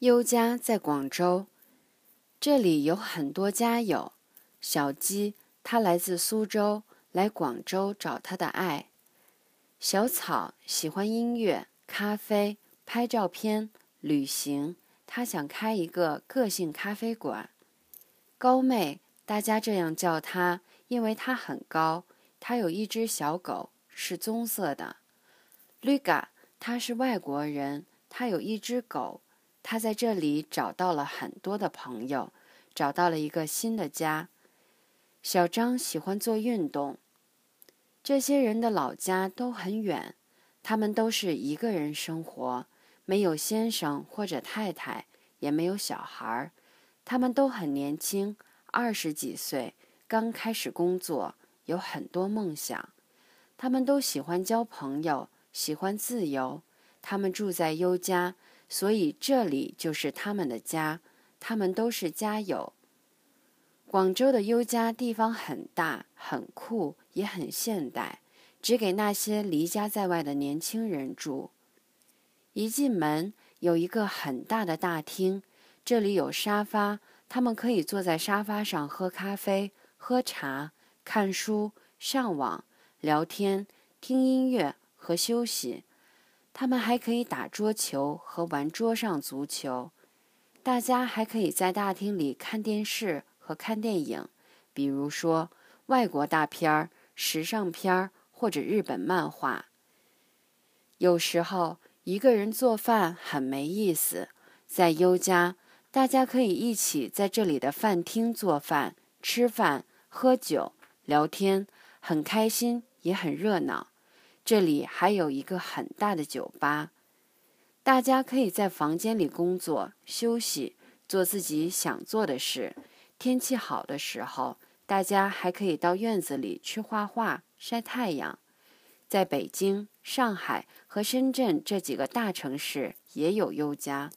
优家在广州，这里有很多家友。小鸡，它来自苏州，来广州找它的爱。小草喜欢音乐、咖啡、拍照片、旅行，它想开一个个性咖啡馆。高妹，大家这样叫它，因为它很高。它有一只小狗，是棕色的。Luga，他是外国人，他有一只狗。他在这里找到了很多的朋友，找到了一个新的家。小张喜欢做运动。这些人的老家都很远，他们都是一个人生活，没有先生或者太太，也没有小孩儿。他们都很年轻，二十几岁，刚开始工作，有很多梦想。他们都喜欢交朋友，喜欢自由。他们住在优家。所以这里就是他们的家，他们都是家友。广州的优家地方很大，很酷，也很现代，只给那些离家在外的年轻人住。一进门有一个很大的大厅，这里有沙发，他们可以坐在沙发上喝咖啡、喝茶、看书、上网、聊天、听音乐和休息。他们还可以打桌球和玩桌上足球，大家还可以在大厅里看电视和看电影，比如说外国大片儿、时尚片儿或者日本漫画。有时候一个人做饭很没意思，在优家，大家可以一起在这里的饭厅做饭、吃饭、喝酒、聊天，很开心，也很热闹。这里还有一个很大的酒吧，大家可以在房间里工作、休息、做自己想做的事。天气好的时候，大家还可以到院子里去画画、晒太阳。在北京、上海和深圳这几个大城市也有优家。